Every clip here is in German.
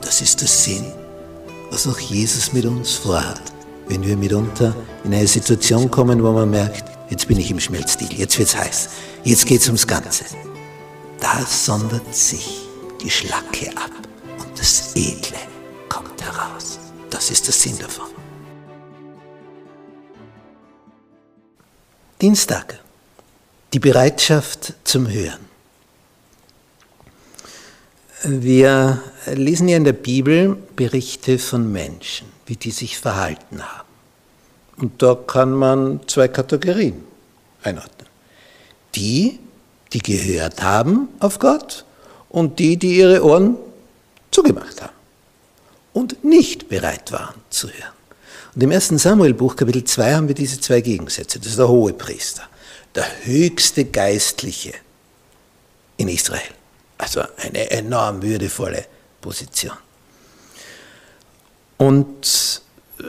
Das ist der Sinn, was auch Jesus mit uns vorhat, wenn wir mitunter in eine Situation kommen, wo man merkt, jetzt bin ich im Schmelzstil, jetzt wird's heiß, jetzt geht's ums Ganze. Da sondert sich die Schlacke ab und das Edle kommt heraus. Das ist der Sinn davon. Dienstag. Die Bereitschaft zum Hören. Wir lesen ja in der Bibel Berichte von Menschen, wie die sich verhalten haben. Und da kann man zwei Kategorien einordnen. Die, die gehört haben auf Gott und die, die ihre Ohren zugemacht haben und nicht bereit waren zu hören. Und im 1. Samuel-Buch, Kapitel 2, haben wir diese zwei Gegensätze. Das ist der hohe Priester, der höchste Geistliche in Israel. Also eine enorm würdevolle Position. Und äh,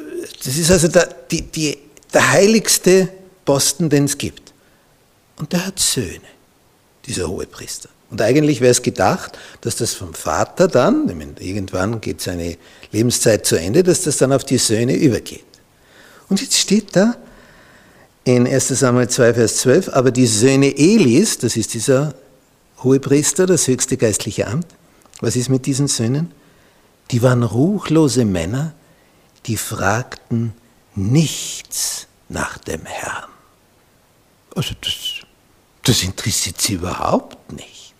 das ist also der, die, die, der heiligste Posten, den es gibt. Und der hat Söhne, dieser hohe Priester. Und eigentlich wäre es gedacht, dass das vom Vater dann, irgendwann geht seine Lebenszeit zu Ende, dass das dann auf die Söhne übergeht. Und jetzt steht da in 1 Samuel 2, Vers 12, aber die Söhne Elis, das ist dieser Hohepriester, das höchste geistliche Amt. Was ist mit diesen Söhnen? Die waren ruchlose Männer, die fragten nichts nach dem Herrn. Also das, das interessiert sie überhaupt nicht.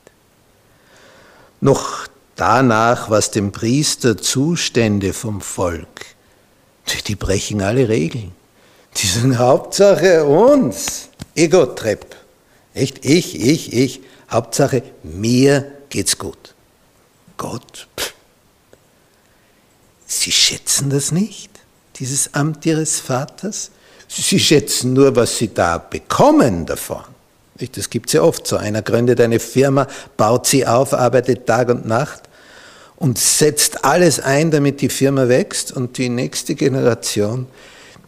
Noch danach, was dem Priester Zustände vom Volk, die brechen alle Regeln. Die sagen Hauptsache uns, Ego-Trepp. Echt? Ich, ich, ich. Hauptsache, mir geht's gut. Gott, pff. Sie schätzen das nicht, dieses Amt Ihres Vaters. Sie schätzen nur, was Sie da bekommen davon. Das gibt es ja oft so. Einer gründet eine Firma, baut sie auf, arbeitet Tag und Nacht und setzt alles ein, damit die Firma wächst und die nächste Generation,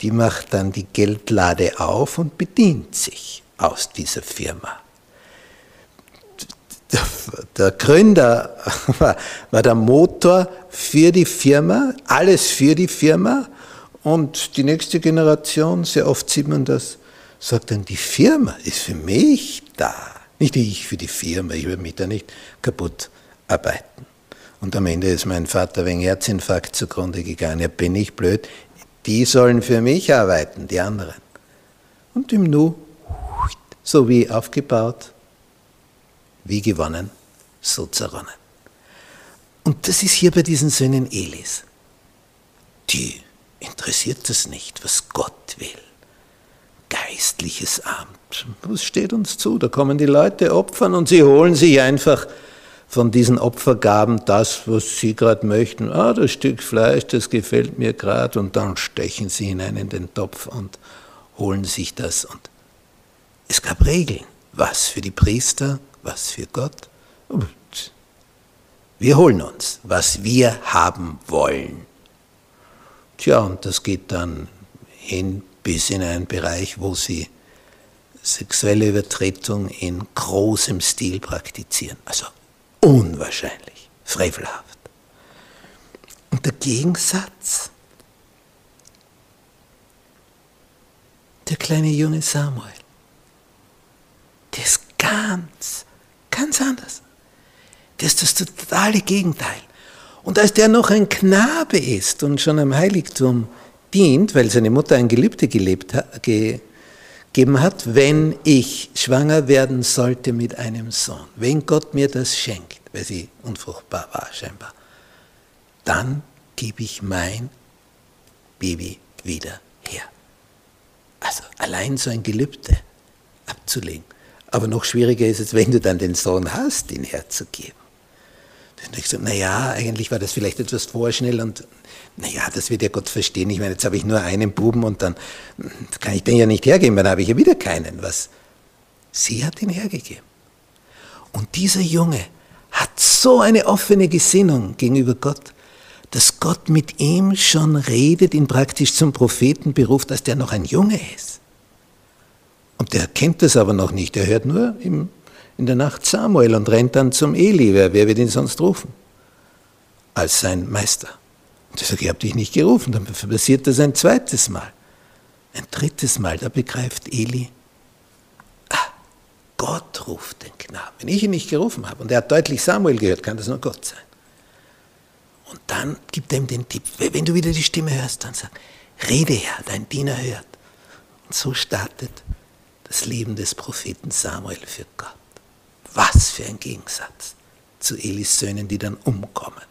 die macht dann die Geldlade auf und bedient sich aus dieser Firma der, der Gründer war, war der Motor für die Firma, alles für die Firma. Und die nächste Generation, sehr oft sieht man das, sagt dann, die Firma ist für mich da. Nicht ich für die Firma, ich will mich da nicht kaputt arbeiten. Und am Ende ist mein Vater wegen Herzinfarkt zugrunde gegangen. Ja, bin ich blöd. Die sollen für mich arbeiten, die anderen. Und im Nu, so wie aufgebaut, wie gewonnen, so zerronnen. Und das ist hier bei diesen Söhnen Elis. Die interessiert das nicht, was Gott will. Geistliches Amt. Was steht uns zu? Da kommen die Leute opfern und sie holen sich einfach von diesen Opfergaben das, was sie gerade möchten. Ah, das Stück Fleisch, das gefällt mir gerade. Und dann stechen sie hinein in den Topf und holen sich das. Und es gab Regeln, was für die Priester was für Gott? Wir holen uns, was wir haben wollen. Tja, und das geht dann hin bis in einen Bereich, wo sie sexuelle Übertretung in großem Stil praktizieren. Also unwahrscheinlich, frevelhaft. Und der Gegensatz, der kleine junge Samuel, der ist ganz Ganz anders. Das ist das totale Gegenteil. Und als der noch ein Knabe ist und schon am Heiligtum dient, weil seine Mutter ein Gelübde gelebt gegeben hat, wenn ich schwanger werden sollte mit einem Sohn, wenn Gott mir das schenkt, weil sie unfruchtbar war scheinbar, dann gebe ich mein Baby wieder her. Also allein so ein Gelübde abzulegen. Aber noch schwieriger ist es, wenn du dann den Sohn hast, ihn herzugeben. Und ich so, naja, eigentlich war das vielleicht etwas vorschnell und naja, das wird ja Gott verstehen. Ich meine, jetzt habe ich nur einen Buben und dann kann ich den ja nicht hergeben, dann habe ich ja wieder keinen. Was? Sie hat ihn hergegeben. Und dieser Junge hat so eine offene Gesinnung gegenüber Gott, dass Gott mit ihm schon redet, ihn praktisch zum Propheten beruft, dass der noch ein Junge ist. Und der kennt das aber noch nicht. Er hört nur im, in der Nacht Samuel und rennt dann zum Eli. Wer, wer wird ihn sonst rufen? Als sein Meister. Und er sagt, ich habe dich nicht gerufen. Dann passiert das ein zweites Mal. Ein drittes Mal, da begreift Eli, ah, Gott ruft den Knaben. Wenn ich ihn nicht gerufen habe und er hat deutlich Samuel gehört, kann das nur Gott sein. Und dann gibt er ihm den Tipp, wenn du wieder die Stimme hörst, dann sag, rede her, dein Diener hört. Und so startet das Leben des Propheten Samuel für Gott. Was für ein Gegensatz zu Elis Söhnen, die dann umkommen.